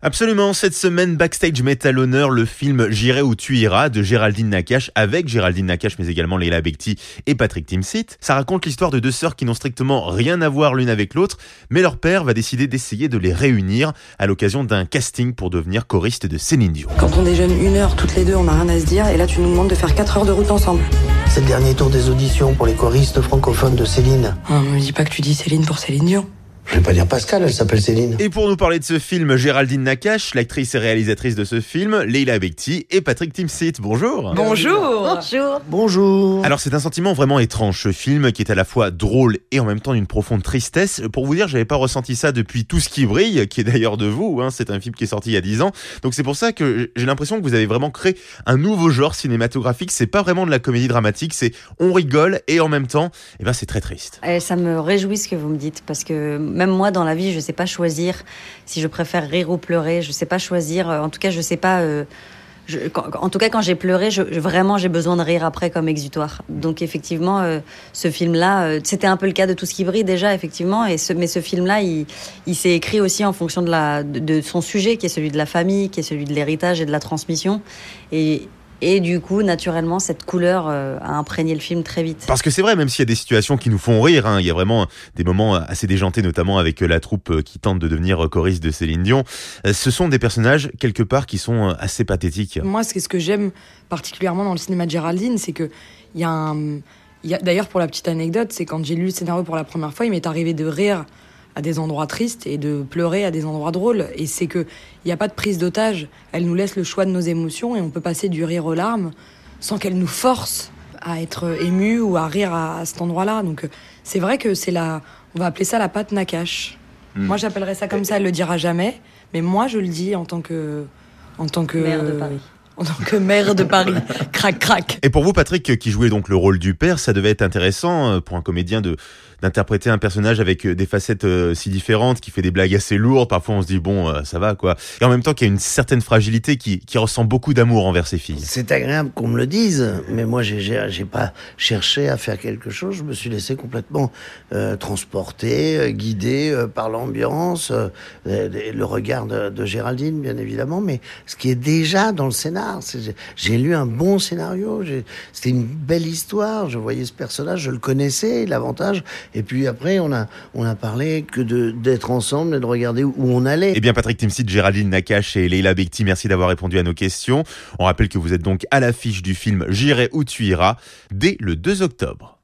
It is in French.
Absolument, cette semaine Backstage met à l'honneur le film J'irai où tu iras de Géraldine Nakache avec Géraldine Nakache mais également Leila Bekti et Patrick Timsit. Ça raconte l'histoire de deux sœurs qui n'ont strictement rien à voir l'une avec l'autre, mais leur père va décider d'essayer de les réunir à l'occasion d'un casting pour devenir choriste de Céline Dion. Quand on déjeune une heure toutes les deux, on n'a rien à se dire et là tu nous demandes de faire 4 heures de route ensemble. C'est le dernier tour des auditions pour les choristes francophones de Céline. Oh, me dis pas que tu dis Céline pour Céline Dion. Je vais pas dire Pascal, elle s'appelle Céline. Et pour nous parler de ce film, Géraldine Nakache, l'actrice et réalisatrice de ce film, Leila Bekti et Patrick Timsit. Bonjour. Bonjour. Bonjour. Bonjour. Alors c'est un sentiment vraiment étrange ce film qui est à la fois drôle et en même temps d'une profonde tristesse. Pour vous dire, j'avais pas ressenti ça depuis Tout ce qui brille, qui est d'ailleurs de vous. Hein. C'est un film qui est sorti il y a 10 ans. Donc c'est pour ça que j'ai l'impression que vous avez vraiment créé un nouveau genre cinématographique. C'est pas vraiment de la comédie dramatique, c'est on rigole et en même temps, eh ben c'est très triste. Et ça me réjouit ce que vous me dites parce que même moi, dans la vie, je ne sais pas choisir si je préfère rire ou pleurer. Je ne sais pas choisir. Euh, en tout cas, je sais pas. Euh, en tout cas, quand j'ai pleuré, vraiment, j'ai besoin de rire après comme exutoire. Donc, effectivement, euh, ce film-là, c'était un peu le cas de tout ce qui brille déjà, effectivement. Et mais ce film-là, il, s'est écrit aussi en fonction de, de, son sujet, qui est celui de la famille, qui est celui de l'héritage et de la transmission. Et, et du coup, naturellement, cette couleur euh, a imprégné le film très vite. Parce que c'est vrai, même s'il y a des situations qui nous font rire, hein, il y a vraiment des moments assez déjantés, notamment avec euh, la troupe euh, qui tente de devenir choriste de Céline Dion. Ce sont des personnages, quelque part, qui sont assez pathétiques. Moi, ce que j'aime particulièrement dans le cinéma de Géraldine, c'est que il y a un... D'ailleurs, pour la petite anecdote, c'est quand j'ai lu le scénario pour la première fois, il m'est arrivé de rire à des endroits tristes et de pleurer à des endroits drôles. Et c'est que il n'y a pas de prise d'otage. Elle nous laisse le choix de nos émotions et on peut passer du rire aux larmes sans qu'elle nous force à être ému ou à rire à, cet endroit-là. Donc c'est vrai que c'est la, on va appeler ça la patte Nakash. Hmm. Moi j'appellerais ça comme ça. Elle le dira jamais, mais moi je le dis en tant que, en tant que maire de Paris en tant que maire de Paris. crac, crac. Et pour vous, Patrick, qui jouait donc le rôle du père, ça devait être intéressant euh, pour un comédien de d'interpréter un personnage avec euh, des facettes euh, si différentes, qui fait des blagues assez lourdes. Parfois, on se dit bon, ça va quoi. Et en même temps, qu'il y a une certaine fragilité qui, qui ressent beaucoup d'amour envers ses filles. C'est agréable qu'on me le dise, mais moi, j'ai j'ai pas cherché à faire quelque chose. Je me suis laissé complètement euh, transporter, guider par l'ambiance, le regard de, Géraldine, bien évidemment, mais ce qui est déjà dans le scénario j'ai lu un bon scénario. C'était une belle histoire. Je voyais ce personnage, je le connaissais, l'avantage. Et puis après, on a, on a parlé que d'être ensemble et de regarder où on allait. Eh bien, Patrick Timsit, Géraldine Nakache et Leila Bekti, merci d'avoir répondu à nos questions. On rappelle que vous êtes donc à l'affiche du film J'irai où tu iras dès le 2 octobre.